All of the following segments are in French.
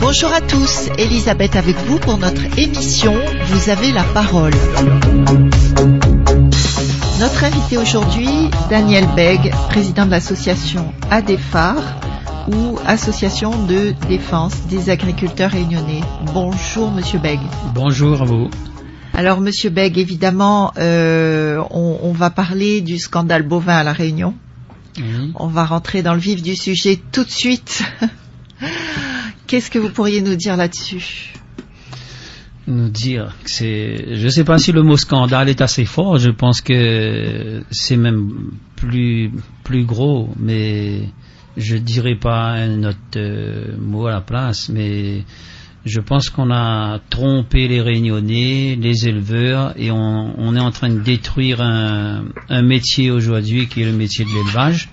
Bonjour à tous, Elisabeth avec vous pour notre émission Vous avez la parole. Notre invité aujourd'hui, Daniel Beg, président de l'association ADEFAR ou Association de défense des agriculteurs réunionnais. Bonjour Monsieur Beg. Bonjour à vous. Alors Monsieur Beg, évidemment, euh, on, on va parler du scandale bovin à la Réunion. On va rentrer dans le vif du sujet tout de suite. Qu'est-ce que vous pourriez nous dire là-dessus? Nous dire que c'est, je ne sais pas si le mot scandale est assez fort. Je pense que c'est même plus plus gros, mais je dirais pas un autre euh, mot à la place. Mais je pense qu'on a trompé les Réunionnais, les éleveurs, et on, est en train de détruire un, métier aujourd'hui qui est le métier de l'élevage.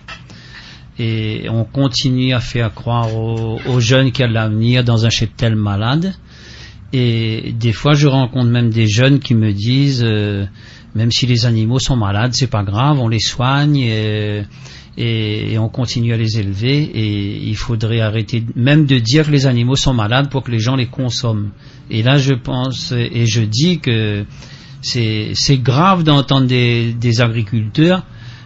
et on continue à faire croire aux, jeunes qu'il y a de l'avenir dans un cheptel malade. Et des fois, je rencontre même des jeunes qui me disent, euh, même si les animaux sont malades, c'est pas grave, on les soigne et, et, et on continue à les élever. Et il faudrait arrêter même de dire que les animaux sont malades pour que les gens les consomment. Et là, je pense et je dis que c'est grave d'entendre des, des agriculteurs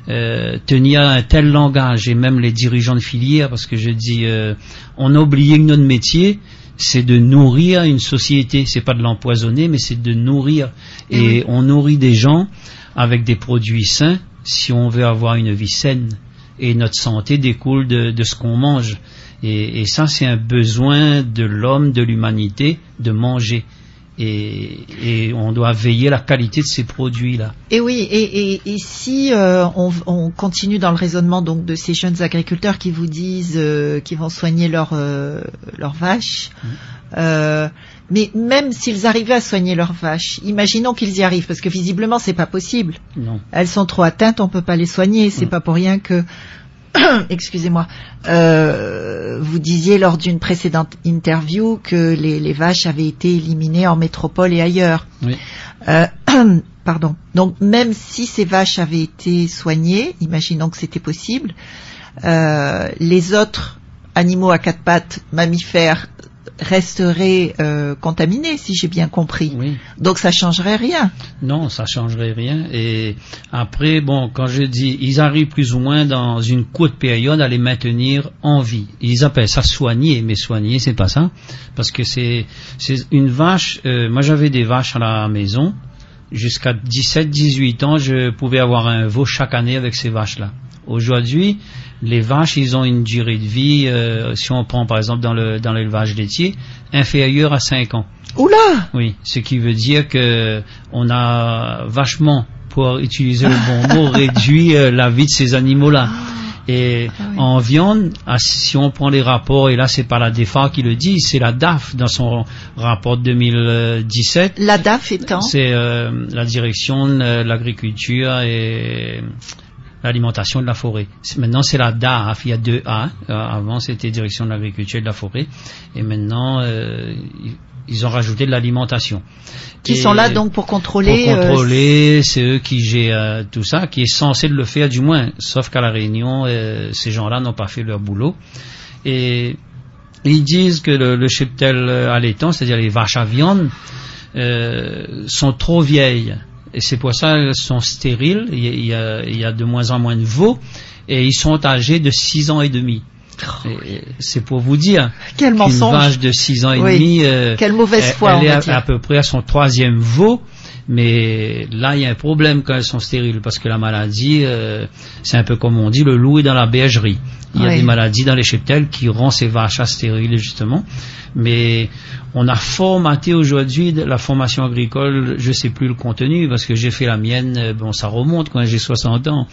euh, tenir un tel langage et même les dirigeants de filière parce que je dis euh, on a oublié que notre métier c'est de nourrir une société c'est pas de l'empoisonner mais c'est de nourrir et on nourrit des gens avec des produits sains si on veut avoir une vie saine et notre santé découle de, de ce qu'on mange. Et, et ça c'est un besoin de l'homme de l'humanité de manger. Et, et on doit veiller à la qualité de ces produits là Et oui, et, et, et si euh, on, on continue dans le raisonnement donc de ces jeunes agriculteurs qui vous disent euh, qu'ils vont soigner leurs euh, vaches, euh, mais même s'ils arrivaient à soigner leurs vaches, imaginons qu'ils y arrivent, parce que visiblement c'est pas possible. non Elles sont trop atteintes, on peut pas les soigner. C'est Mm. pas pour rien que, excusez-moi, euh, vous disiez lors d'une précédente interview que les, les vaches avaient été éliminées en métropole et ailleurs. oui Euh, pardon. Donc même si ces vaches avaient été soignées, imaginons que c'était possible, euh, les autres animaux à quatre pattes, mammifères, resteraient euh, contaminés, si j'ai bien compris. oui Donc ça changerait rien. Non, ça changerait rien. Et après, bon, quand je dis, ils arrivent plus ou moins dans une courte période à les maintenir en vie. Ils appellent ça soigner, mais soigner, c'est pas ça, parce que c'est c'est une vache. euh, moi, j'avais des vaches à la maison. Jusqu'à 17-18 ans, je pouvais avoir un veau chaque année avec ces vaches-là. Aujourd'hui, les vaches, ils ont une durée de vie, euh, si on prend par exemple dans le dans l'élevage laitier, inférieure à 5 ans. Oula Oui, ce qui veut dire que on a vachement, pour utiliser le bon mot, réduit euh, la vie de ces animaux-là. Et Ah oui. en viande, ah, si on prend les rapports, et là c'est pas la DEFA qui le dit, c'est la DAF dans son rapport de 2017, La DAF étant? C'est euh, la direction de l'agriculture et l'alimentation de la forêt. Maintenant c'est la DAF, il y a deux A. Euh, avant c'était direction de l'agriculture et de la forêt, et maintenant euh, ils- ont rajouté de l'alimentation. qui Et sont là donc pour contrôler. pour euh, contrôler, c'est eux qui gèrent euh, tout ça, qui est censé le faire du moins. Sauf qu'à la Réunion, euh, ces gens-là n'ont pas fait leur boulot. Et ils disent que le, le cheptel allaitant, c'est-à-dire les vaches à viande, euh, sont trop vieilles. Et c'est pour ça qu'elles sont stériles. Il y, a, il y de moins en moins de veaux. Et ils sont âgés de 6 ans et demi. Et C'est pour vous dire Quel qu'une mensonge vache de 6 ans et Oui. demi, euh, Quelle mauvaise foi, elle est à peu près à son troisième veau. Mais là, il y a un problème quand elles sont stériles parce que la maladie, euh, c'est un peu comme on dit, le loup est dans la bergerie. Il y a Oui. des maladies dans les cheptels qui rendent ces vaches stériles justement. Mais on a formaté aujourd'hui la formation agricole, je sais plus le contenu parce que j'ai fait la mienne, euh, bon ça remonte quand j'ai 60 ans,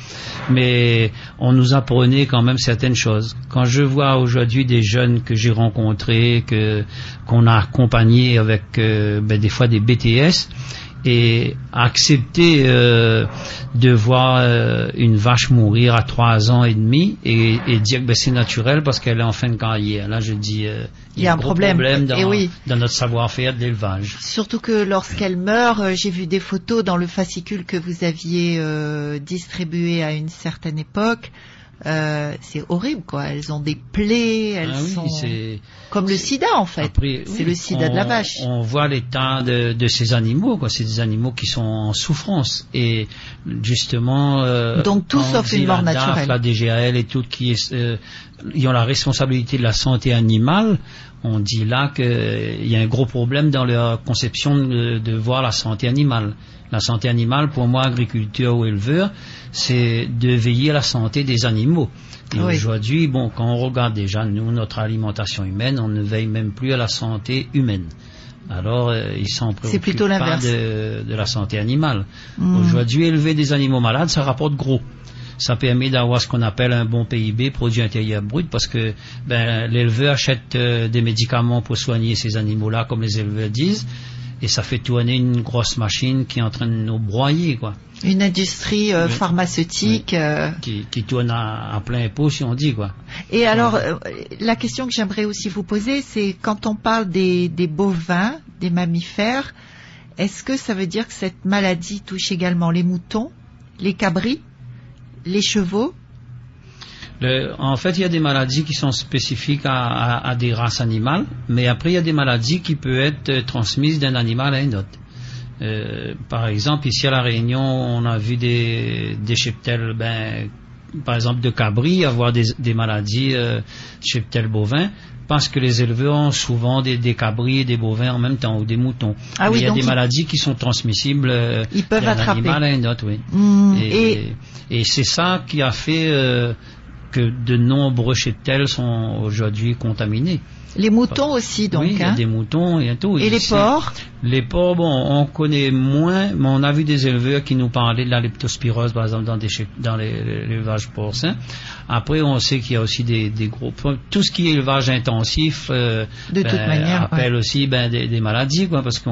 mais on nous apprenait quand même certaines choses. Quand je vois aujourd'hui des jeunes que j'ai rencontrés, que qu'on a accompagnés avec euh, ben, des fois des BTS, et accepter euh, de voir euh, une vache mourir à trois ans et demi et, et dire que ben, c'est naturel parce qu'elle est en fin de carrière. Là, je dis, euh, Il y a un problème. dans, Et oui. dans notre savoir-faire d'élevage. Surtout que lorsqu'elle meurt, j'ai vu des photos dans le fascicule que vous aviez distribué à une certaine époque. Euh, c'est horrible, quoi. Elles ont des plaies, elles Ah oui, sont comme le sida, en fait. C'est le sida de la vache. On voit l'état de, de ces animaux, quoi. C'est des animaux qui sont en souffrance et justement. euh, Donc, tout sauf une mort la DAF, naturelle. La DGAL et tout qui est, euh, ils ont la responsabilité de la santé animale. On dit là qu'il y a un gros problème dans leur conception de, de voir la santé animale. La santé animale, pour moi, agriculteur ou éleveur, c'est de veiller à la santé des animaux. Et Oui. aujourd'hui, bon, quand on regarde déjà, nous, notre alimentation humaine, on ne veille même plus à la santé humaine. Alors, euh, ils s'en C'est préoccupent plutôt pas l'inverse. de, de la santé animale. Mm. Aujourd'hui, élever des animaux malades, ça rapporte gros. Ça permet d'avoir ce qu'on appelle un bon PIB, produit intérieur brut, parce que ben, l'éleveur achète euh, des médicaments pour soigner ces animaux-là, comme les éleveurs disent, et ça fait tourner une grosse machine qui est en train de nous broyer, quoi, Une industrie euh, Oui. pharmaceutique. euh, qui, qui tourne à, à plein pot, si on dit, quoi. Et alors, euh, la question que j'aimerais aussi vous poser, c'est quand on parle des, des bovins, des mammifères, est-ce que ça veut dire que cette maladie touche également les moutons, les cabris, les chevaux Le- en fait, il y a des maladies qui sont spécifiques à, à- à des races animales, mais après, il y a des maladies qui peuvent être transmises d'un animal à un autre. Euh, par exemple, ici à La Réunion, on a vu des, des cheptels, ben, par exemple de cabris, avoir des, des maladies euh, cheptels bovins, parce que les éleveurs ont souvent des, des cabris et des bovins en même temps, ou des moutons. Ah oui, il y a des maladies qui sont transmissibles euh, d'un animal à un autre, oui. Hmm, Et, et, et c'est ça qui a fait euh, que de nombreux cheptels sont aujourd'hui contaminés. les moutons aussi, donc. oui, il y a hein. des moutons et tout. Et les porcs? Les porcs, bon, on connaît moins, mais on a vu des éleveurs qui nous parlaient de la leptospirose, par exemple, dans, des dans l'élevage porcin. Après, on sait qu'il y a aussi des, des gros... Tout ce qui est élevage intensif, euh, De toute manière, appelle aussi ben, des, des maladies, quoi, parce que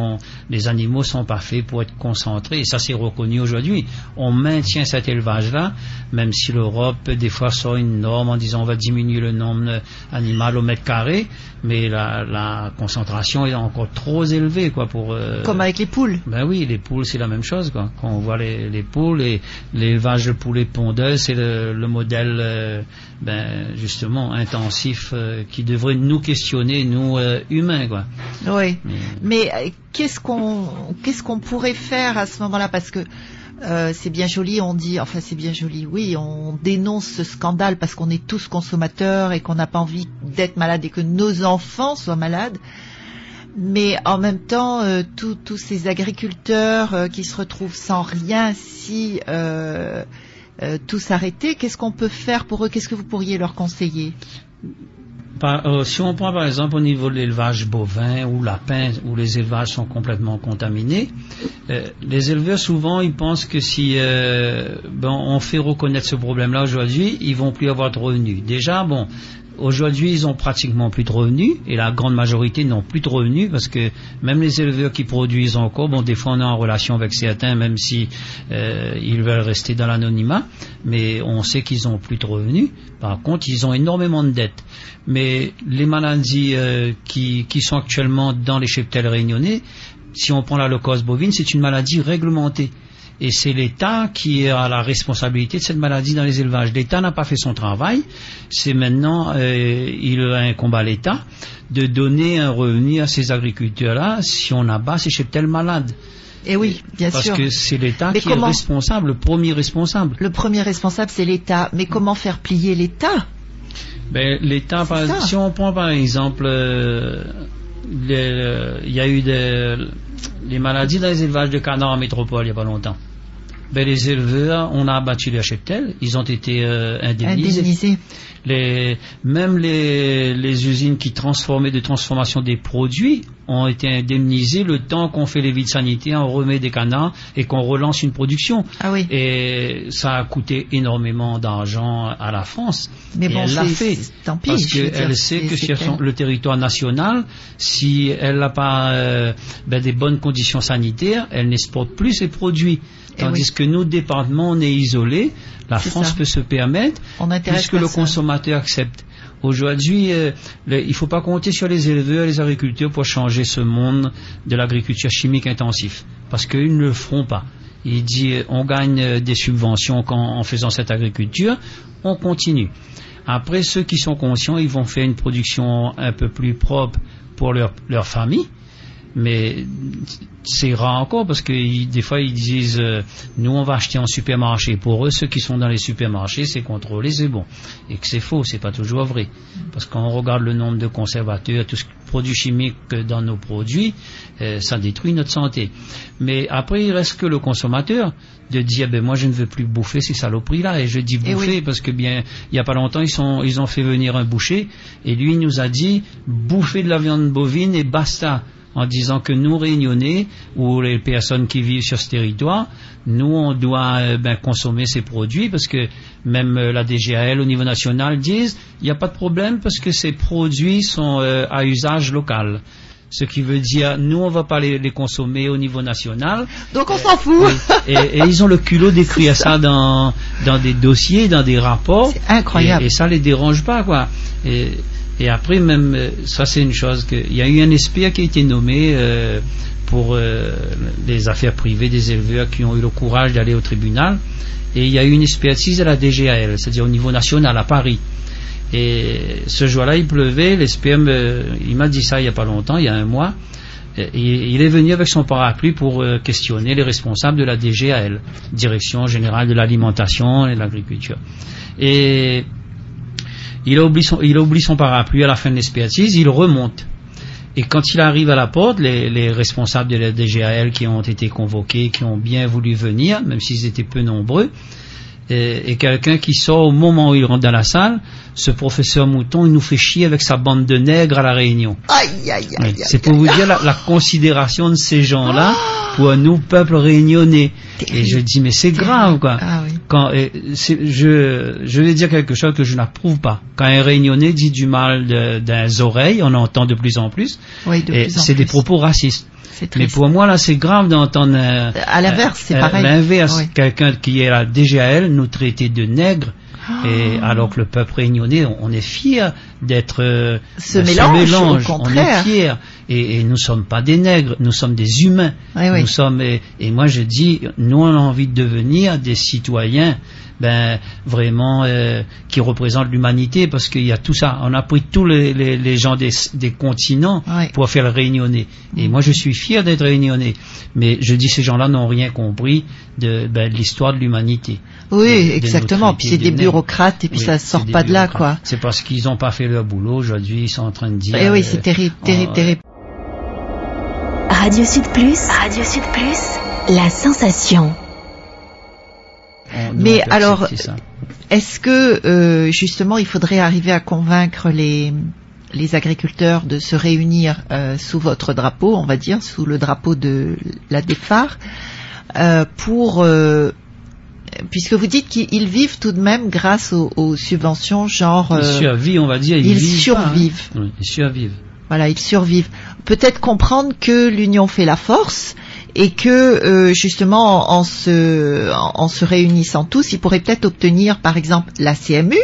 les animaux sont pas faits pour être concentrés, et ça c'est reconnu aujourd'hui. On maintient cet élevage-là, même si l'Europe des fois sort une norme en disant on va diminuer le nombre animal au mètre carré, mais la, la concentration est encore trop élevée, quoi, pour. Euh, Comme avec les poules. ben oui, les poules, c'est la même chose. Quoi. Quand on voit les, les poules, et l'élevage de poulet pondeuses, c'est le, le modèle euh, ben, justement intensif euh, qui devrait nous questionner, nous humains. Quoi. Oui. Mais- Mais qu'est-ce qu'on qu'est-ce qu'on pourrait faire à ce moment-là? Parce que euh, c'est bien joli, on dit, enfin c'est bien joli, oui, on dénonce ce scandale parce qu'on est tous consommateurs et qu'on n'a pas envie d'être malade et que nos enfants soient malades. Mais en même temps, euh, tous ces agriculteurs euh, qui se retrouvent sans rien si euh, tout s'arrêtait, qu'est-ce qu'on peut faire pour eux? Qu'est-ce que vous pourriez leur conseiller? Si on prend par exemple au niveau de l'élevage bovin ou lapin, où les élevages sont complètement contaminés, les éleveurs souvent ils pensent que si bon, on fait reconnaître ce problème-là aujourd'hui, ils vont plus avoir de revenus. Déjà, bon, aujourd'hui ils ont pratiquement plus de revenus et la grande majorité n'ont plus de revenus parce que même les éleveurs qui produisent encore, bon, des fois on est en relation avec certains, même si euh, ils veulent rester dans l'anonymat, mais on sait qu'ils ont plus de revenus. Par contre, ils ont énormément de dettes. Mais les maladies euh, qui, qui sont actuellement dans les cheptels réunionnais, si on prend la leucose bovine, c'est une maladie réglementée. Et c'est l'État qui a la responsabilité de cette maladie dans les élevages. L'État n'a pas fait son travail. C'est maintenant, euh, il incombe à l'État de donner un revenu à ces agriculteurs-là si on abat ces cheptels malades. Eh oui, bien Parce sûr. que c'est l'État qui comment- est responsable, le premier responsable. Le premier responsable, c'est l'État. Mais comment faire plier l'État? Ben, L'État, si on prend par exemple, euh, le- il y a eu des, les maladies dans les élevages de canards en métropole il n'y a pas longtemps. Ben, les éleveurs, on a abattu leur cheptel, ils ont été euh, indemnisés. Indemnisé. Les, même les, les usines qui transformaient de transformation des produits ont été indemnisées le temps qu'on fait les vides sanitaires, on remet des canards et qu'on relance une production. Ah oui. Et ça a coûté énormément d'argent à la France. Mais Et bon, elle l'a fait. tant pis, Parce qu'elle sait que sur son- le territoire national, si elle n'a pas euh, ben, des bonnes conditions sanitaires, elle n'exporte plus ses produits. Tandis oui. que nos départements, on est isolés, la C'est France ça. peut se permettre, On puisque le consommateur accepte. Aujourd'hui, euh, le- il ne faut pas compter sur les éleveurs, les agriculteurs pour changer ce monde de l'agriculture chimique intensif, parce qu'ils ne le feront pas. Il dit euh, on gagne euh, des subventions quand- en faisant cette agriculture, on continue. Après, ceux qui sont conscients, ils vont faire une production un peu plus propre pour leur, leur famille, mais c'est rare encore parce que ils- des fois ils disent euh, nous on va acheter en supermarché. Pour eux, ceux qui sont dans les supermarchés, c'est contrôlé, c'est bon. Et que c'est faux, c'est pas toujours vrai. Parce qu'on regarde le nombre de conservateurs, tout ce produits chimiques dans nos produits, euh, ça détruit notre santé. Mais après, il reste que le consommateur de dire ben moi je ne veux plus bouffer ces saloperies là et je dis Eh bouffer oui. parce que bien il y a pas longtemps ils sont ils ont fait venir un boucher et lui il nous a dit bouffer de la viande bovine et basta en disant que nous réunionnais ou les personnes qui vivent sur ce territoire nous on doit euh, ben, consommer ces produits parce que même euh, la DGAL au niveau national disent il n'y a pas de problème parce que ces produits sont euh, à usage local ce qui veut dire nous on va pas les, les consommer au niveau national Donc on s'en fout. Et, et ils ont le culot d'écrire ça dans, dans des dossiers, dans des rapports. C'est incroyable. Et, et ça les dérange pas, quoi. Et, et après, même, euh, ça c'est une chose il y a eu un expert qui a été nommé euh, pour euh, les affaires privées des éleveurs qui ont eu le courage d'aller au tribunal. Et il y a eu une expertise à la DGAL, c'est-à-dire au niveau national à Paris. Et ce jour-là, il pleuvait, l'expert, me- il m'a dit ça il n'y a pas longtemps, il y a un mois. Et il est venu avec son parapluie pour euh, questionner les responsables de la DGAL, Direction générale de l'alimentation et de l'agriculture. Et il a, oublié son, il son parapluie à la fin de l'expertise, il remonte. Et quand il arrive à la porte, les, les responsables de la DGAL qui ont été convoqués, qui ont bien voulu venir, même s'ils étaient peu nombreux, et, et quelqu'un qui sort au moment où il rentre dans la salle, ce professeur Mouton, il nous fait chier avec sa bande de nègres à la Réunion. Aïe, aïe, aïe. C'est pour vous dire la, la considération de ces gens-là pour nous, peuple réunionnais. Et je dis, mais c'est grave, quoi. Ah oui. Quand, je, je vais dire quelque chose que je n'approuve pas. Quand un réunionnais dit du mal de- d'un oreilles, on entend de plus en plus, Oui, de et c'est des propos racistes. C'est Mais pour moi, là, c'est grave d'entendre... un- À l'inverse, c'est un- pareil. L'inverse, Oui. quelqu'un qui est à la DGAL nous traiter de nègres, Ah. et alors que le peuple réunionnais, on, est fier d'être euh, Ce mélange, au contraire. On est fier, et, et nous sommes pas des nègres, nous sommes des humains. Oui, oui. Nous sommes et, et moi je dis, nous on a envie de devenir des citoyens, ben vraiment euh, qui représentent l'humanité, parce qu'il y a tout ça. On a pris tous les, les, les gens des, des continents Oui. pour faire le réunionnais. Et Mm. moi je suis fier d'être réunionnais, mais je dis ces gens-là n'ont rien compris de, ben, de l'histoire de l'humanité. Oui, de- de exactement. notre Puis c'est des de bureaucrates et puis ça sort pas de là, quoi. C'est parce qu'ils n'ont pas fait leur boulot. Aujourd'hui, ils sont en train de dire. Eh oui, euh, c'est terrible, terrible, terrible. Radio Sud Plus. Radio Sud Plus. La sensation. on- nous, Mais alors, ça. Est-ce que euh, justement il faudrait arriver à convaincre les les agriculteurs de se réunir euh, sous votre drapeau, on va dire, sous le drapeau de la DEFAR, euh, pour euh, puisque vous dites qu'ils vivent tout de même grâce aux, aux subventions, genre Ils survivent, on va dire. Ils, ils vivent pas, hein. survivent. Oui, ils survivent. Voilà, ils survivent. Peut-être comprendre que l'union fait la force et que euh, justement en, se en, se réunissant tous, ils pourraient peut-être obtenir par exemple la CMU,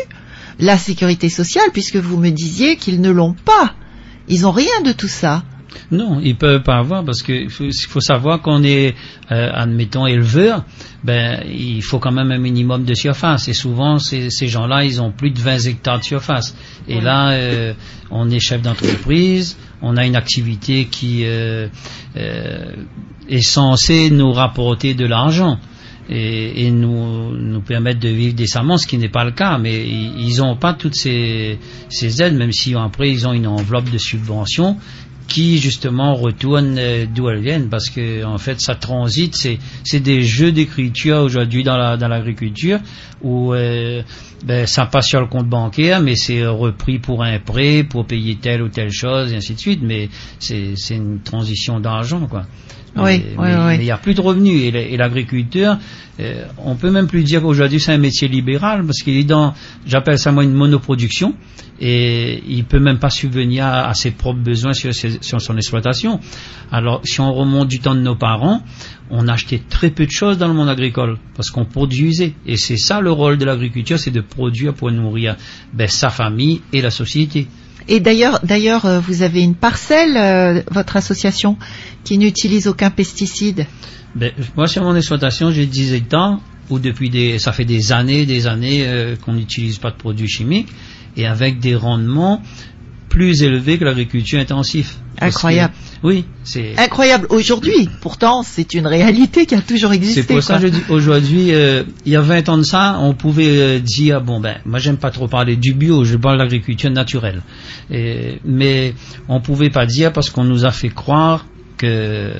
la sécurité sociale, puisque vous me disiez qu'ils ne l'ont pas. Ils ont rien de tout ça. Non, ils peuvent pas avoir parce qu'il faut, faut savoir qu'on est, euh, admettons, éleveur. Ben, il faut quand même un minimum de surface. Et souvent, ces, ces gens-là, ils ont plus de 20 hectares de surface. Et là, euh, on est chef d'entreprise, on a une activité qui euh, euh, est censée nous rapporter de l'argent. Et, et nous, nous permettre de vivre décemment, ce qui n'est pas le cas. Mais ils n'ont pas toutes ces, ces aides, même si après ils ont une enveloppe de subventions qui justement retournent euh, d'où elles viennent parce que en fait ça transite c'est c'est des jeux d'écriture aujourd'hui dans la dans l'agriculture où euh, ben, ça passe sur le compte bancaire mais c'est repris pour un prêt pour payer telle ou telle chose et ainsi de suite mais c'est c'est une transition d'argent quoi oui, mais, oui, il n'y a plus de revenus et l'agriculteur, euh, on peut même plus dire qu'aujourd'hui c'est un métier libéral parce qu'il est dans, j'appelle ça moi une monoproduction et il peut même pas subvenir à, ses propres besoins sur, sur, son exploitation. Alors si on remonte du temps de nos parents, on achetait très peu de choses dans le monde agricole parce qu'on produisait et c'est ça le rôle de l'agriculture, c'est de produire pour nourrir ben, sa famille et la société. Et d'ailleurs, d'ailleurs, euh, vous avez une parcelle, euh, votre association, qui n'utilise aucun pesticide. Ben, moi, sur mon exploitation, j'ai 10 hectares où depuis des, ça fait des années, des années euh, qu'on n'utilise pas de produits chimiques et avec des rendements plus élevés que l'agriculture intensive. Incroyable. oui, c'est incroyable aujourd'hui. Pourtant, c'est une réalité qui a toujours existé. C'est pour ça que je dis aujourd'hui, euh, il y a 20 ans de ça, on pouvait euh, dire bon ben, moi j'aime pas trop parler du bio, je parle de l'agriculture naturelle. Et, mais on pouvait pas dire parce qu'on nous a fait croire que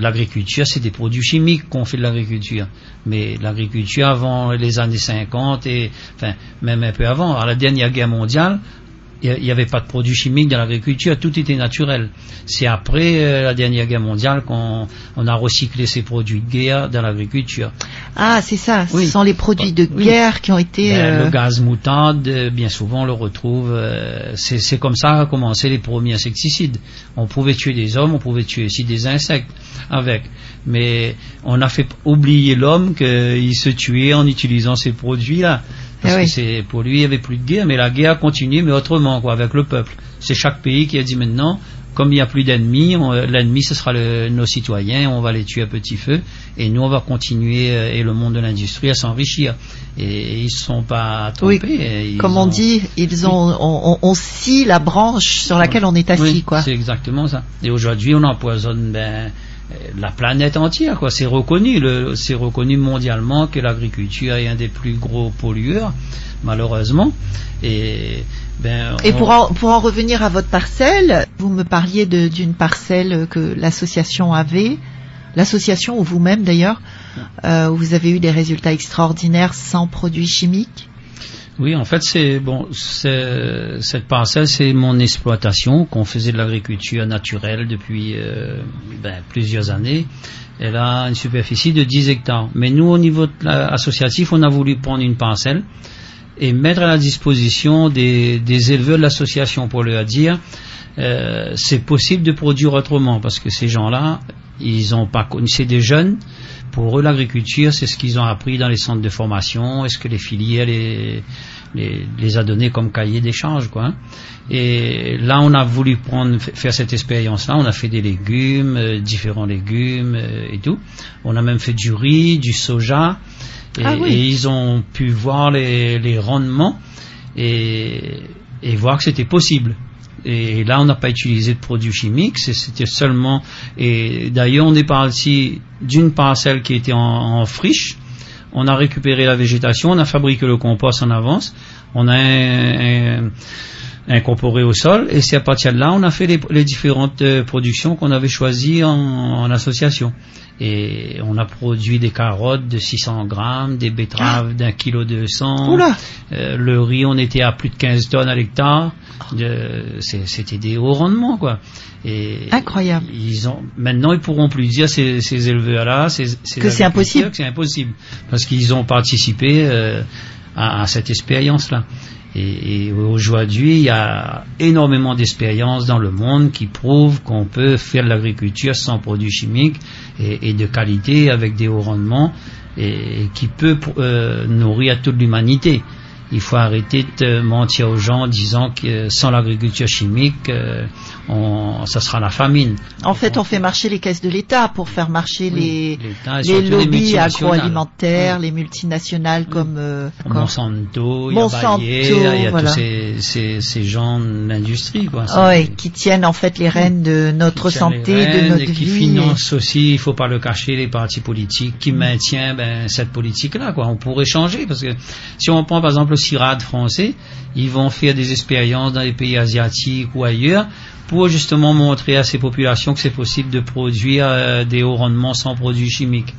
l'agriculture, c'est des produits chimiques qu'on fait de l'agriculture. Mais l'agriculture avant les années 50 et enfin même un peu avant, à la dernière guerre mondiale, il n'y avait pas de produits chimiques dans l'agriculture, tout était naturel. C'est après euh, la dernière guerre mondiale qu'on on a recyclé ces produits de guerre dans l'agriculture. Ah, c'est ça, ce sont les produits de guerre qui ont été... Ben, Le euh, gaz moutarde, euh, bien souvent on le retrouve, c'est comme ça qu'ont commencé les premiers insecticides. On pouvait tuer des hommes, on pouvait tuer aussi des insectes avec. Mais on a fait oublier l'homme qu'il se tuait en utilisant ces produits-là. Parce eh que c'est pour lui il n'y avait plus de guerre, mais la guerre continue, mais autrement, quoi, avec le peuple. C'est chaque pays qui a dit maintenant, comme il n'y a plus d'ennemis, l'ennemi ce sera nos citoyens, on va les tuer à petit feu, et nous on va continuer euh, et le monde de l'industrie à s'enrichir. Et, ils ne sont pas trompés. Oui, comme on dit, ils ont, on, on, scie la branche sur laquelle on est assis, quoi. C'est exactement ça. Et aujourd'hui on empoisonne ben la planète entière, quoi. C'est reconnu, c'est reconnu mondialement que l'agriculture est un des plus gros pollueurs, malheureusement. Et, ben, Et pour, en, pour en revenir à votre parcelle, vous me parliez d'une parcelle que l'association avait, l'association ou vous-même d'ailleurs, euh, où vous avez eu des résultats extraordinaires sans produits chimiques. Oui, en fait, c'est bon. Cette parcelle, c'est mon exploitation qu'on faisait de l'agriculture naturelle depuis euh, ben, plusieurs années. Elle a une superficie de 10 hectares. Mais nous, au niveau associatif, on a voulu prendre une parcelle et mettre à la disposition des, éleveurs de l'association pour leur dire euh, c'est possible de produire autrement parce que ces gens-là, ils ont pas connu, c'est des jeunes pour eux, l'agriculture, c'est ce qu'ils ont appris dans les centres de formation. Est-ce que les filières les, les, a donnés comme cahier d'échange, quoi. Hein. Et là, on a voulu prendre, faire cette expérience-là. On a fait des légumes, euh, différents légumes euh, et tout. On a même fait du riz, du soja. Et, ah ils ont pu voir les, les rendements et, et voir que c'était possible. Et là, on n'a pas utilisé de produits chimiques, c'était seulement. Et d'ailleurs, on est parti d'une parcelle qui était en, friche. On a récupéré la végétation, on a fabriqué le compost en avance, on a incorporé au sol, et c'est à partir de là, on a fait les, différentes euh, productions qu'on avait choisies en association. Et on a produit des carottes de 600 grammes, des betteraves ah. d'un kilo de sang. Euh, le riz, on était à plus de 15 tonnes à l'hectare. C'était des hauts rendements, quoi. Et Incroyable. Ils ont, maintenant, ils pourront plus dire ces, ces éleveurs-là, que c'est impossible. Que c'est impossible, parce qu'ils ont participé euh, à, à, cette expérience-là. Et, aujourd'hui, il y a énormément d'expériences dans le monde qui prouvent qu'on peut faire de l'agriculture sans produits chimiques et, et, de qualité avec des hauts rendements et, qui peut euh, nourrir toute l'humanité. Il faut arrêter de mentir aux gens en disant que sans l'agriculture chimique, euh, on, ça sera la famine. En fait, on fait marcher les caisses de l'État pour faire marcher les, les lobbies agroalimentaires, les multinationales comme, euh, Monsanto, Monsanto, il y a, voilà. tous ces, ces, ces gens de l'industrie, quoi. Oui, qui tiennent en fait les rênes de notre santé, de notre vie. Qui financent aussi, il faut pas le cacher, les partis politiques, qui maintiennent ben, cette politique-là, quoi. On pourrait changer parce que si on prend par exemple le CIRAD français, ils vont faire des expériences dans les pays asiatiques ou ailleurs pour justement montrer à ces populations que c'est possible de produire euh, des hauts rendements sans produits chimiques.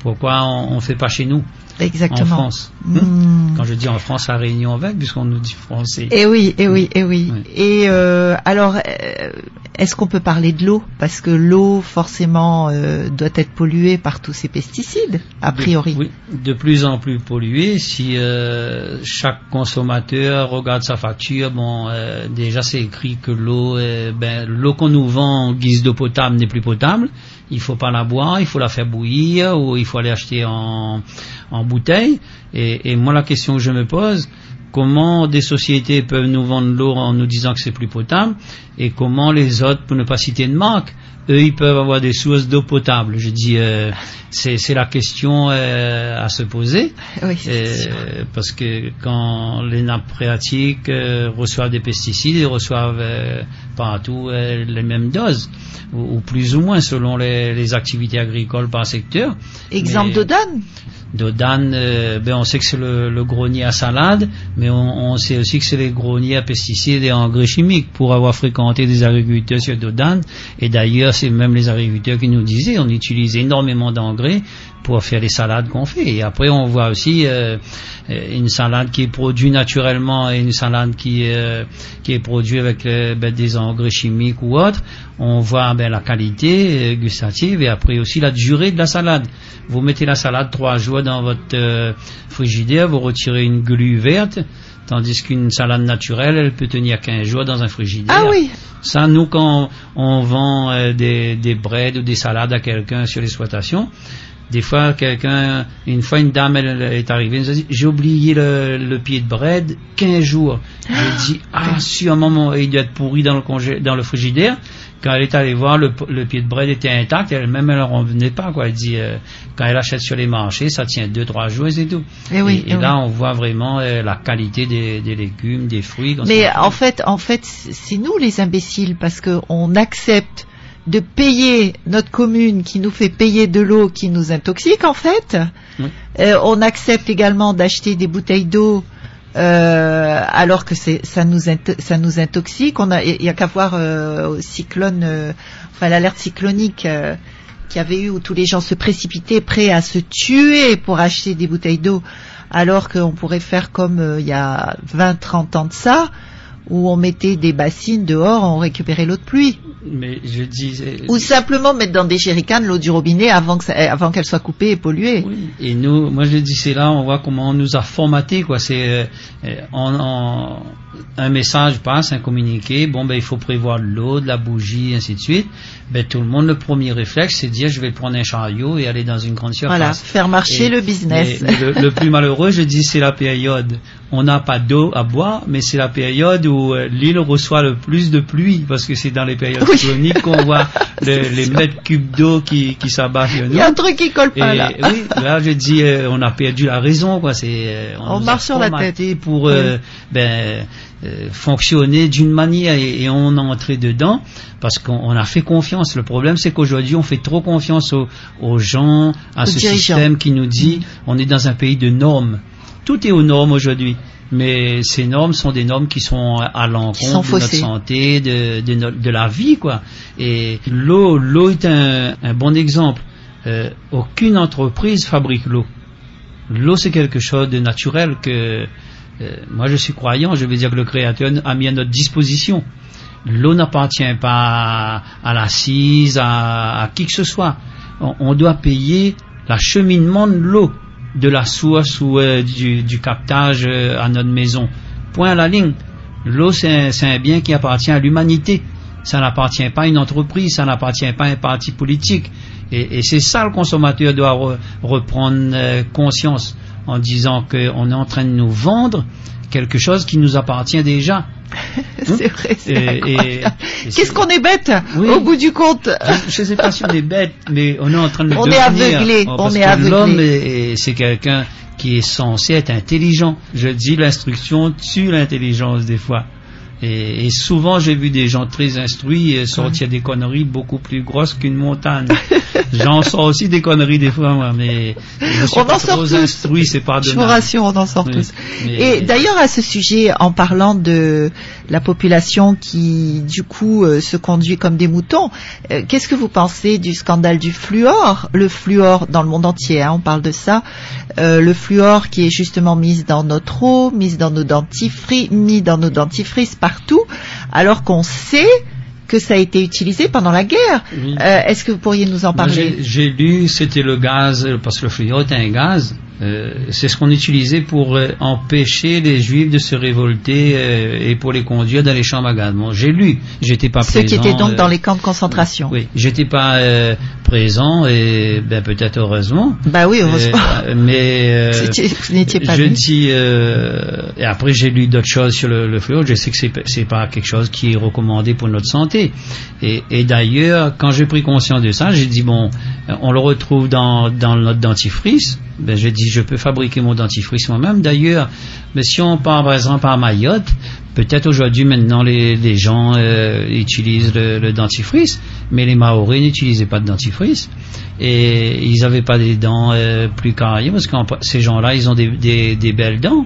Pourquoi on ne fait pas chez nous Exactement. En France? Hmm. Quand je dis en France, à Réunion avec, puisqu'on nous dit français. Et oui, et oui, oui. Oui. Et euh, alors, euh, est-ce qu'on peut parler de l'eau? Parce que l'eau, forcément, euh, doit être polluée par tous ces pesticides, a priori. De, oui, de plus en plus polluée. Si euh, chaque consommateur regarde sa facture, bon, euh, déjà c'est écrit que l'eau, euh, ben, l'eau qu'on nous vend en guise d'eau potable n'est plus potable. Il faut pas la boire, il faut la faire bouillir ou il faut aller acheter en, en bouteille. Et, et moi, la question que je me pose, comment des sociétés peuvent nous vendre l'eau en nous disant que c'est plus potable et comment les autres, pour ne pas citer de marque, eux, ils peuvent avoir des sources d'eau potable. Je dis, euh, c'est la question euh, à se poser. Oui, Euh, parce que quand les nappes phréatiques reçoivent des pesticides, ils reçoivent partout les mêmes doses, ou, ou plus ou moins selon les, les activités agricoles par secteur. Exemple Mais- d'Odane Dodane, euh, ben on sait que c'est le, grenier à salade, mais on, sait aussi que c'est les greniers à pesticides et engrais chimiques. Pour avoir fréquenté des agriculteurs sur Dodane, et d'ailleurs c'est même les agriculteurs qui nous disaient, on utilise énormément d'engrais pour faire les salades qu'on fait. Et après on voit aussi euh, euh, une salade qui est produite naturellement et une salade qui, qui est produite avec ben, des engrais chimiques ou autres. On voit ben, la qualité gustative et après aussi la durée de la salade. Vous mettez la salade trois jours dans votre euh, frigidaire, vous retirez une glu verte, tandis qu'une salade naturelle, elle peut tenir 15 jours dans un frigidaire. Ah oui Ça, nous, quand on vend euh, des, des breads ou des salades à quelqu'un sur l'exploitation, des fois, quelqu'un, une fois, une dame, elle, elle est arrivée, elle nous a dit, j'ai oublié le, le pied de bread 15 jours. J'ai dit, ah, sûrement, il doit être pourri dans le, congé, dans le frigidaire. Quand elle est allée voir, le, le pied de bread était intact, elle-même, elle en revenait pas, quoi. Elle dit, euh, quand elle achète sur les marchés, ça tient 2-3 jours et c'est tout. Eh oui, et, eh et là, on voit vraiment euh, la qualité des, des légumes, des fruits. qu'on Mais en fait, en fait, c'est nous les imbéciles parce que on accepte de payer notre commune qui nous fait payer de l'eau qui nous intoxique en fait. Oui. Euh, on accepte également d'acheter des bouteilles d'eau euh, alors que c'est ça nous ça nous intoxique. On a il y a qu'à voir euh, au cyclone, euh, enfin l'alerte cyclonique. euh, qu'il y avait eu où tous les gens se précipitaient prêts à se tuer pour acheter des bouteilles d'eau alors qu'on pourrait faire comme euh, il y a 20-30 ans de ça où on mettait des bassines dehors, on récupérait l'eau de pluie. Mais je dis, Ou simplement mettre dans des jerrycans l'eau du robinet avant avant qu'elle soit coupée et polluée. Oui. Et nous, moi je dis c'est là, on voit comment on nous a formaté quoi. C'est euh, euh, un message passe, un communiqué. Bon ben il faut prévoir de l'eau, de la bougie, ainsi de suite. Ben tout le monde le premier réflexe c'est de dire je vais prendre un chariot et aller dans une grande surface. Voilà, faire marcher Et- le business. mais- le, le plus malheureux, je dis, c'est la période. On n'a pas d'eau à boire, mais c'est la période où euh, l'île reçoit le plus de pluie, parce que c'est dans les périodes Oui. chroniques qu'on voit les mètres cubes d'eau qui, qui s'abattent Il y a un truc qui colle Et pas là. oui, là je dis, euh, on a perdu la raison, quoi. C'est, euh, On marche sur la formaté pour euh, ben, euh, fonctionner d'une manière et, et on est entré dedans parce qu'on on a fait confiance. Le problème, c'est qu'aujourd'hui, on fait trop confiance aux, aux gens, à Aux ce dirigeants. système qui nous dit, on est dans un pays de normes. Tout est aux normes aujourd'hui. Mais ces normes sont des normes qui sont à l'encontre de notre santé, de, de, no- de la vie, quoi. Et l'eau, l'eau est un, un bon exemple. Euh, aucune entreprise fabrique l'eau. L'eau, c'est quelque chose de naturel que euh, moi je suis croyant, je veux dire que le Créateur a mis à notre disposition. L'eau n'appartient pas à, l'assise, à, qui que ce soit. On, doit payer l'acheminement de l'eau de la source ou euh, du, captage euh, à notre maison. Point à la ligne. L'eau, c'est un, bien qui appartient à l'humanité. Ça n'appartient pas à une entreprise, ça n'appartient pas à un parti politique. Et, c'est ça le consommateur doit re- reprendre conscience en disant qu'on est en train de nous vendre quelque chose qui nous appartient déjà. c'est vrai, incroyable. et Qu'est-ce qu'on est bête Oui. au bout du compte. Je ne sais pas si on est bête, mais on est en train de On est devenir. aveuglé, Oh, on est aveuglé. L'homme, est- est- c'est quelqu'un qui est censé être intelligent. Je dis l'instruction tue l'intelligence des fois. Et, et souvent, j'ai vu des gens très instruits euh, sortir des conneries beaucoup plus grosses qu'une montagne. J'en sors aussi des conneries des fois, moi, mais je suis On pas en sort trop tous. instruit, c'est pas Je vous rassure, on en sort Oui, tous. mais- Et d'ailleurs, à ce sujet, en parlant de la population qui, du coup, euh, se conduit comme des moutons, euh, qu'est-ce que vous pensez du scandale du fluor? Le fluor dans le monde entier, hein, on parle de ça. Euh, le fluor qui est justement mis dans notre eau, mis dans nos dentifrices, mis dans nos dentifrices partout, alors qu'on sait que ça a été utilisé pendant la guerre. Oui. Euh, Est-ce que vous pourriez nous en parler? j'ai- lu, c'était le gaz, parce que le fluor est un gaz. Euh, c'est ce qu'on utilisait pour euh, empêcher les juifs de se révolter euh, et pour les conduire dans les chambres à. Bon, j'ai lu, j'étais pas Ceux présent. qui étaient donc euh, dans les camps de concentration. Oui, j'étais pas euh, présent et ben peut-être heureusement. Bah oui, heureusement. Mais euh, vous n'étiez pas je venu. dis euh, et après j'ai lu d'autres choses sur le, le fluor. Je sais que c'est c'est pas quelque chose qui est recommandé pour notre santé. Et, et d'ailleurs, quand j'ai pris conscience de ça, j'ai dit bon, on le retrouve dans dans notre dentifrice. Ben j'ai dit je peux fabriquer mon dentifrice moi-même. D'ailleurs, mais si on part par exemple à Mayotte, peut-être aujourd'hui maintenant les, les gens euh, utilisent le, le dentifrice, mais les Maoris n'utilisaient pas de dentifrice et ils n'avaient pas des dents euh, plus carrées parce que ces gens-là ils ont des, des, des belles dents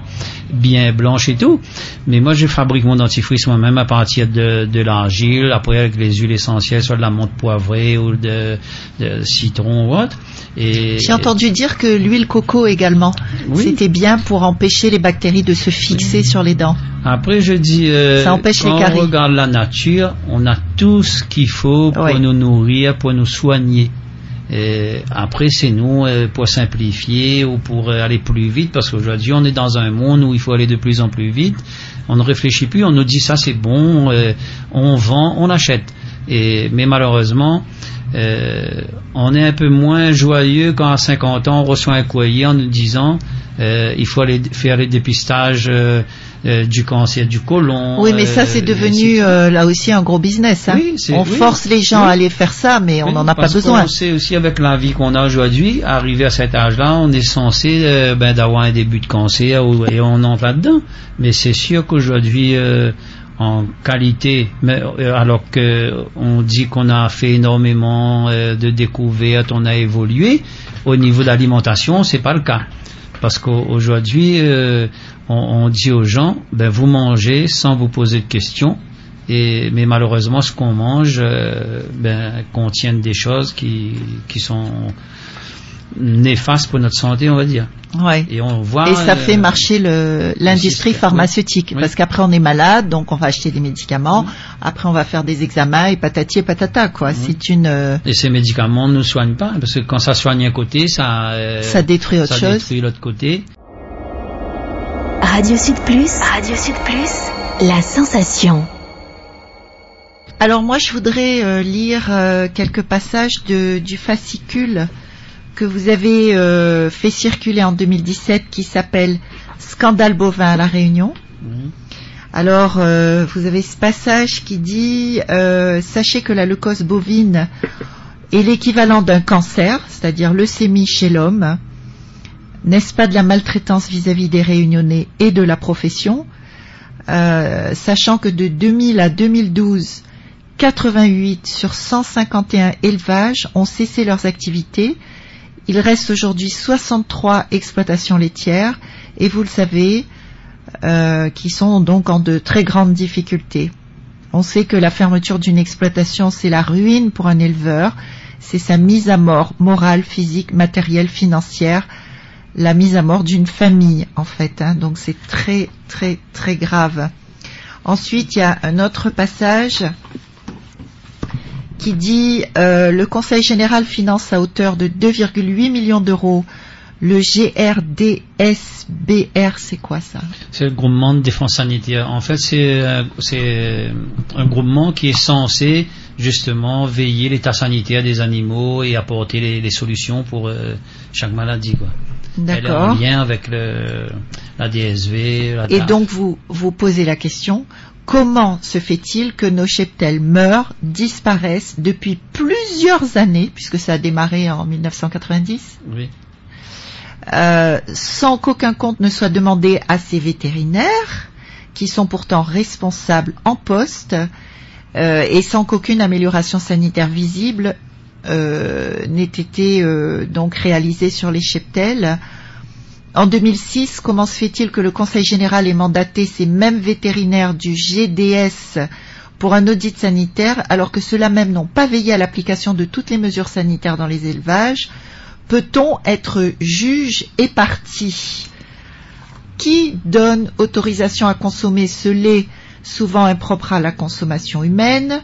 bien blanches et tout mais moi je fabrique mon dentifrice moi-même à partir de, de l'argile après avec les huiles essentielles soit de la menthe poivrée ou de, de citron ou autre et J'ai entendu dire que l'huile coco également, Oui. c'était bien pour empêcher les bactéries de se fixer sur les dents. Après, je dis, euh, Ça empêche les quand caries. on regarde la nature, on a tout ce qu'il faut pour Ouais. Nous nourrir, pour nous soigner. Et après, c'est nous euh, pour simplifier ou pour euh, aller plus vite, parce qu'aujourd'hui, on est dans un monde où il faut aller de plus en plus vite. On ne réfléchit plus, on nous dit ça c'est bon, euh, on vend, on achète. Et, mais malheureusement, euh, on est un peu moins joyeux quand à 50 ans on reçoit un courrier en nous disant euh, il faut aller faire les dépistages euh, euh, du cancer du côlon. Oui, mais ça euh, c'est ainsi devenu de euh, là aussi un gros business. hein. Oui, c'est- on oui. force les gens Oui. à aller faire ça, mais on n'en a pas besoin. qu'on sait aussi avec la vie qu'on a aujourd'hui, arrivé à cet âge-là, on est censé euh, ben, d'avoir un début de cancer et on entre là-dedans. Mais c'est sûr qu'aujourd'hui, euh, en qualité, mais, euh, alors que on dit qu'on a fait énormément euh, de découvertes, on a évolué, au niveau de l'alimentation, c'est pas le cas. Parce qu'aujourd'hui, euh, on, dit aux gens, ben, vous mangez sans vous poser de questions. Et, mais malheureusement, ce qu'on mange euh, ben, contiennent des choses qui, qui sont néfastes pour notre santé, on va dire. Ouais. Et on voit. Et ça euh, fait marcher le- l'industrie pharmaceutique, oui. parce qu'après on est malade, donc on va acheter des médicaments, après on va faire des examens et patati et patata quoi. C'est une, euh, Et ces médicaments ne nous soignent pas, parce que quand ça soigne un côté, ça, euh, ça détruit autre ça chose. détruit l'autre côté. Radio Sud Plus. Radio Sud Plus. La sensation. Alors moi, je voudrais euh, lire euh, quelques passages de, du fascicule que vous avez euh, fait circuler en 2017 qui s'appelle Scandale bovin à la Réunion. Alors, euh, vous avez ce passage qui dit euh, Sachez que la leucose bovine est l'équivalent d'un cancer, c'est-à-dire leucémie chez l'homme. N'est-ce pas de la maltraitance vis-à-vis des réunionnais et de la profession? Euh, Sachant que de 2000 à 2012, 88 sur 151 élevages ont cessé leurs activités. Il reste aujourd'hui 63 exploitations laitières et vous le savez, euh, qui sont donc en de très grandes difficultés. On sait que la fermeture d'une exploitation, c'est la ruine pour un éleveur, c'est sa mise à mort morale, physique, matérielle, financière, la mise à mort d'une famille en fait. hein. donc c'est très très très grave. Ensuite, il y a un autre passage qui dit euh, le Conseil général finance à hauteur de 2,8 millions d'euros le GRDSBR, c'est quoi ça? C'est le groupement de défense sanitaire. En fait, c'est euh, c'est un groupement qui est censé justement veiller l'état sanitaire des animaux et apporter les, les solutions pour euh, chaque maladie. Quoi. Est en D'accord. lien avec le, la DSV. La Et DAF. donc vous vous posez la question comment se fait-il que nos cheptels meurent, disparaissent depuis plusieurs années, puisque ça a démarré en 1990, Oui. euh, sans qu'aucun compte ne soit demandé à ces vétérinaires qui sont pourtant responsables en poste euh, et sans qu'aucune amélioration sanitaire visible euh, n'ait été donc réalisée sur les cheptels. En 2006, comment se fait-il que le Conseil général ait mandaté ces mêmes vétérinaires du GDS pour un audit sanitaire alors que ceux-là même n'ont pas veillé à l'application de toutes les mesures sanitaires dans les élevages? Peut-on être juge et parti? Qui donne autorisation à consommer ce lait souvent impropre à la consommation humaine,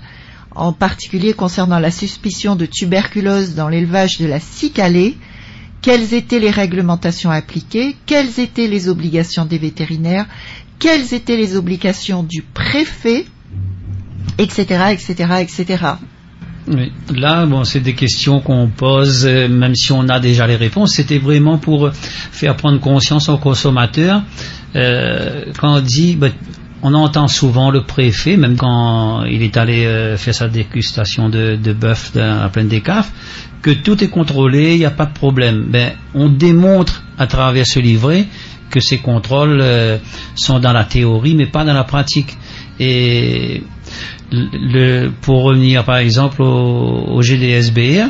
en particulier concernant la suspicion de tuberculose dans l'élevage de la cicalée? Quelles étaient les réglementations appliquées? Quelles étaient les obligations des vétérinaires? Quelles étaient les obligations du préfet? Etc. etc. etc. Oui. Là, bon, c'est des questions qu'on pose, euh, même si on a déjà les réponses. C'était vraiment pour faire prendre conscience aux consommateurs. Euh, quand on dit, ben, on entend souvent le préfet, même quand il est allé euh, faire sa dégustation de, bœuf à pleine des que tout est contrôlé, il n'y a pas de problème. Ben, on démontre à travers ce livret que ces contrôles euh, sont dans la théorie, mais pas dans la pratique. Et le, pour revenir par exemple au, au GDSBR,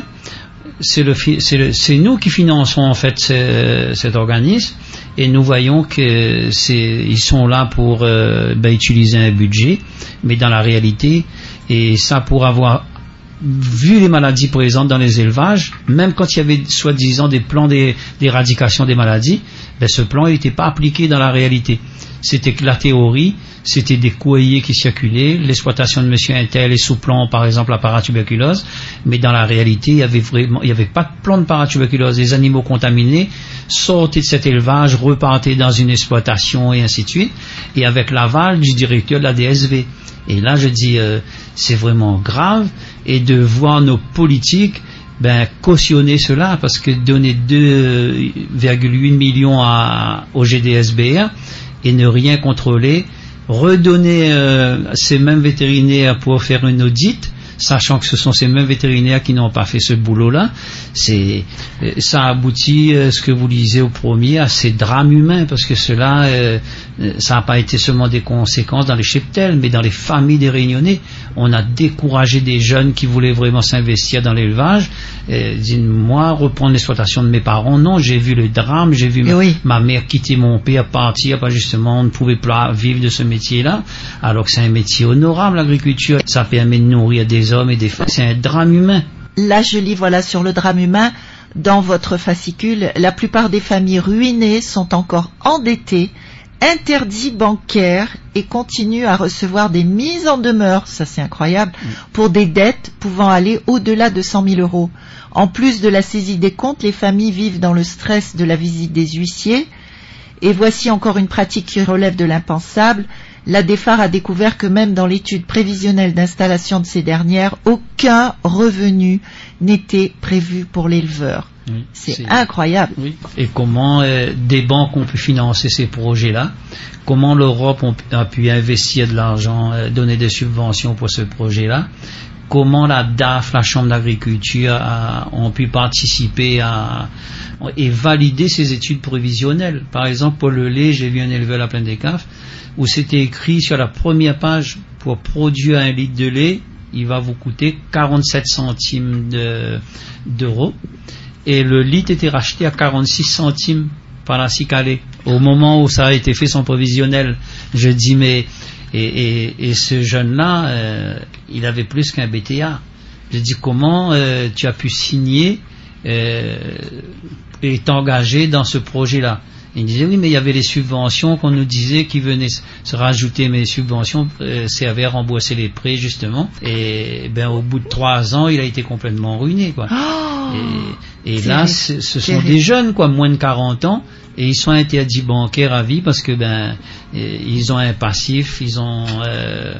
c'est nous qui finançons en fait ce, cet organisme et nous voyons que ils sont là pour euh, ben, utiliser un budget, mais dans la réalité et ça pour avoir vu les maladies présentes dans les élevages, même quand il y avait soi-disant des plans d'éradication des maladies, ben, ce plan n'était pas appliqué dans la réalité. C'était que la théorie, c'était des courriers qui circulaient, l'exploitation de monsieur Intel est sous plan, par exemple, la paratuberculose, mais dans la réalité, il y avait vraiment, il n'y avait pas de plan de paratuberculose. Les animaux contaminés sortaient de cet élevage, repartaient dans une exploitation et ainsi de suite, et avec l'aval du directeur de la DSV. Et là, je dis, euh, c'est vraiment grave, et de voir nos politiques ben, cautionner cela, parce que donner 2,8 millions à, au GDSBR et ne rien contrôler, redonner euh, ces mêmes vétérinaires pour faire une audite, sachant que ce sont ces mêmes vétérinaires qui n'ont pas fait ce boulot-là, c'est euh, ça aboutit, euh, ce que vous lisez au premier, à ces drames humains, parce que cela, ça n'a pas été seulement des conséquences dans les cheptels, mais dans les familles des réunionnais. On a découragé des jeunes qui voulaient vraiment s'investir dans l'élevage. moi, reprendre l'exploitation de mes parents, non, j'ai vu le drame, j'ai vu ma, ma, mère quitter mon père, partir, pas justement, on ne pouvait pas vivre de ce métier-là, alors que c'est un métier honorable, l'agriculture. Ça permet de nourrir des hommes et des femmes. C'est un drame humain. Là, je lis, voilà, sur le drame humain, dans votre fascicule, la plupart des familles ruinées sont encore endettées interdit bancaire et continue à recevoir des mises en demeure, ça c'est incroyable, mm. pour des dettes pouvant aller au-delà de 100 000 euros. En plus de la saisie des comptes, les familles vivent dans le stress de la visite des huissiers. Et voici encore une pratique qui relève de l'impensable. La DEFAR a découvert que même dans l'étude prévisionnelle d'installation de ces dernières, aucun revenu n'était prévu pour l'éleveur c'est incroyable. Et comment euh, des banques ont pu financer ces projets-là? Comment l'Europe a pu investir de l'argent, euh, donner des subventions pour ce projet-là? Comment la DAF, la Chambre d'agriculture, ont pu participer à, et valider ces études prévisionnelles? Par exemple, pour le lait, j'ai vu un éleveur à plein des caves où c'était écrit sur la première page pour produire un litre de lait, il va vous coûter 47 centimes d'euros et le litre était racheté à 46 centimes par la Cicalée. Au moment où ça a été fait son provisionnel, je dis mais et, ce jeune-là, euh, il avait plus qu'un BTA. Je dis comment euh, tu as pu signer euh, et t'engager dans ce projet-là? Il disait oui, mais il y avait les subventions qu'on nous disait qui venaient se rajouter, mais les subventions euh, servaient à rembourser les prêts justement. Et ben au bout de trois ans, il a été complètement ruiné quoi. Oh, et, là, ce sont des jeunes quoi, moins de 40 ans, et ils sont interdits bancaires à vie parce que ben euh, ils ont un passif, ils ont euh,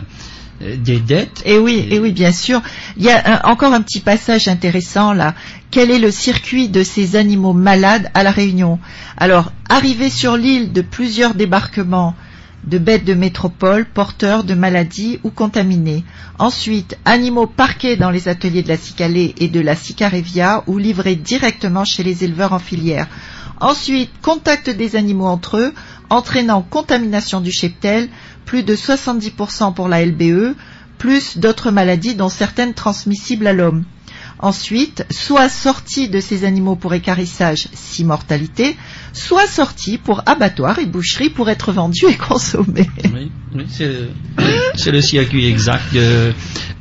des dettes. Et oui, et, oui, bien sûr. Il y a encore un petit passage intéressant là. Quel est le circuit de ces animaux malades à la Réunion? Alors, arriver sur l'île de plusieurs débarquements de bêtes de métropole porteurs de maladies ou contaminés. Ensuite, animaux parqués dans les ateliers de la Cicalée et de la Cicarevia ou livrés directement chez les éleveurs en filière. Ensuite, contact des animaux entre eux, entraînant contamination du cheptel, plus de 70% pour la LBE, plus d'autres maladies dont certaines transmissibles à l'homme. Ensuite, soit sortis de ces animaux pour écarissage, si mortalité, soit sortis pour abattoir et boucherie pour être vendus et consommés. Oui, oui c'est le circuit exact de,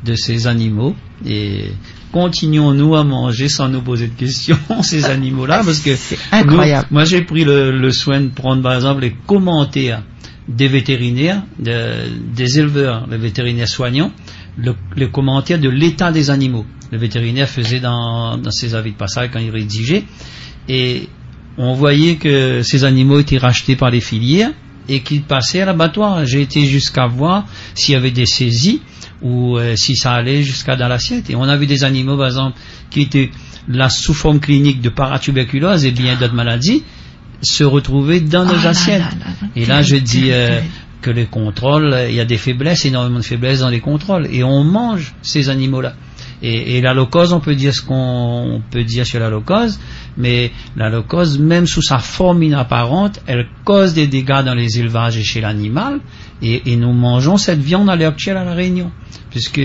de ces animaux. Et continuons-nous à manger sans nous poser de questions ces animaux-là parce que incroyable. moi j'ai pris le, soin de prendre par exemple les commentaires des vétérinaires, des éleveurs, les vétérinaires soignants, le, les commentaires de l'état des animaux. Le vétérinaire faisait dans, dans ses avis de passage quand il rédigeait et on voyait que ces animaux étaient rachetés par les filières et qu'ils passaient à l'abattoir. J'ai été jusqu'à voir s'il y avait des saisies ou euh, si ça allait jusqu'à dans l'assiette. Et on a vu des animaux, par exemple, qui étaient là sous forme clinique de paratuberculose et bien d'autres maladies, se retrouver dans nos ah assiettes. et là, je dis euh, que les contrôles, il y a des faiblesses, énormément de faiblesses dans les contrôles. Et on mange ces animaux-là. Et, et la locose, on peut dire ce qu'on peut dire sur la locose, mais la locose, même sous sa forme inapparente, elle cause des dégâts dans les élevages et chez l'animal, et, nous mangeons cette viande à l'heure actuelle à la Réunion, puisque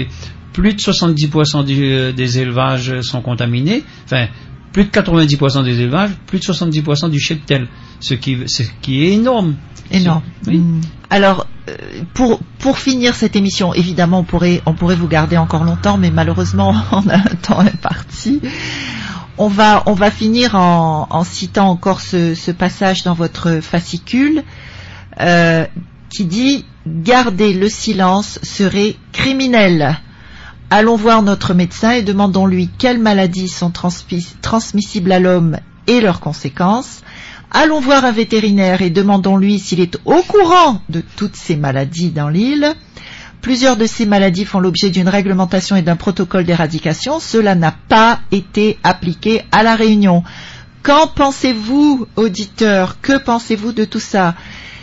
plus de 70% euh, des élevages sont contaminés, enfin plus de 90% des élevages, plus de 70% du cheptel, ce qui, ce qui est énorme. Énorme. Mm. Alors, euh, pour, pour finir cette émission, évidemment, on pourrait, on pourrait vous garder encore longtemps, mais malheureusement, on a un temps imparti. On va, on va finir en, en citant encore ce, ce, passage dans votre fascicule euh, qui dit Garder le silence serait criminel. Allons voir notre médecin et demandons-lui quelles maladies sont transmissibles à l'homme et leurs conséquences. Allons voir un vétérinaire et demandons-lui s'il est au courant de toutes ces maladies dans l'île. Plusieurs de ces maladies font l'objet d'une réglementation et d'un protocole d'éradication. Cela n'a pas été appliqué à la Réunion. Qu'en pensez-vous, auditeurs Que pensez-vous de tout ça?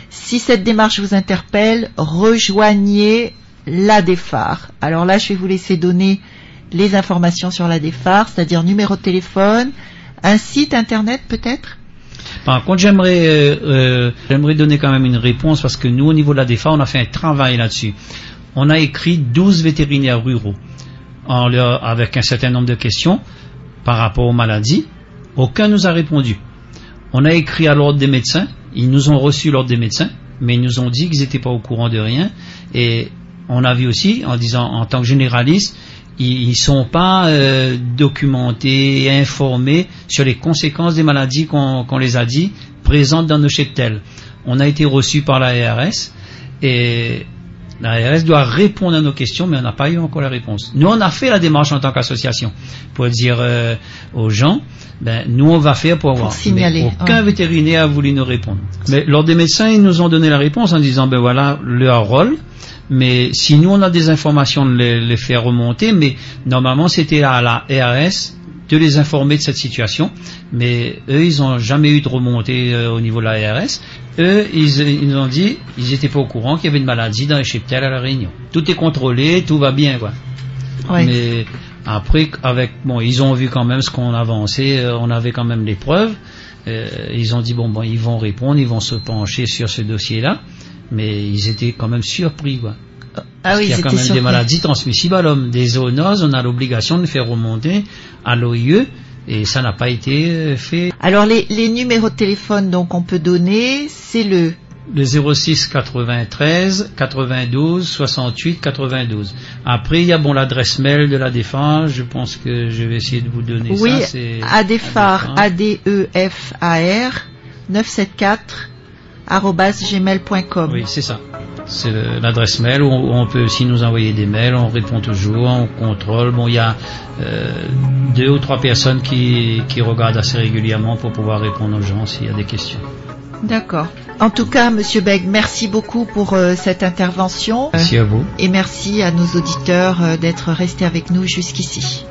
Si cette démarche vous interpelle, rejoignez la DEFAR. Alors là, je vais vous laisser donner les informations sur la DEFAR, c'est-à-dire numéro de téléphone, un site internet peut-être? Par contre, j'aimerais, euh, euh, j'aimerais donner quand même une réponse parce que nous, au niveau de la défense, on a fait un travail là-dessus. On a écrit 12 vétérinaires ruraux avec un certain nombre de questions par rapport aux maladies. Aucun nous a répondu. On a écrit à l'ordre des médecins. Ils nous ont reçu l'ordre des médecins, mais ils nous ont dit qu'ils n'étaient pas au courant de rien. Et on a vu aussi, en disant, en tant que généraliste, ils ne sont pas euh, documentés, informés sur les conséquences des maladies qu'on les a dit présentes dans nos cheptels. On a été reçu par l'ARS et l'ARS doit répondre à nos questions, mais on n'a pas eu encore la réponse. Nous, on a fait la démarche en tant qu'association pour dire euh, aux gens, ben, nous, on va faire pour avoir. signaler. aucun vétérinaire a voulu nous répondre. Mais lors des médecins, ils nous ont donné la réponse en disant, ben voilà, leur rôle, mais si nous on a des informations, de les, faire remonter, mais normalement c'était à la RS de les informer de cette situation, mais eux ils n'ont jamais eu de remontée euh, au niveau de la RS. Eux ils, nous ont dit ils n'étaient pas au courant qu'il y avait une maladie dans les cheptels à la Réunion. Tout est contrôlé, tout va bien quoi. Mais après avec bon ils ont vu quand même ce qu'on avançait, euh, on avait quand même les preuves. Euh, ils ont dit bon bon ils vont répondre, ils vont se pencher sur ce dossier là mais ils étaient quand même surpris. Quoi. Ah oui, il y a quand même des maladies transmissibles à l'homme. Des zoonoses, on a l'obligation de faire remonter à l'OIE et ça n'a pas été fait. Alors les, les numéros de téléphone donc on peut donner, c'est le le 06 93 92 68 92. Après, il y a bon l'adresse mail de la défense. Je pense que je vais essayer de vous donner oui, ça. Oui, ADEFAR, A-D-E-F-A-R 974 gmail.com. Oui, c'est ça. C'est l'adresse mail où on peut aussi nous envoyer des mails, on répond toujours, on contrôle. Bon, il y a euh, deux ou trois personnes qui, qui regardent assez régulièrement pour pouvoir répondre aux gens s'il y a des questions. D'accord. En tout cas, Monsieur Beg, merci beaucoup pour euh, cette intervention. Merci à vous. Et merci à nos auditeurs euh, d'être restés avec nous jusqu'ici.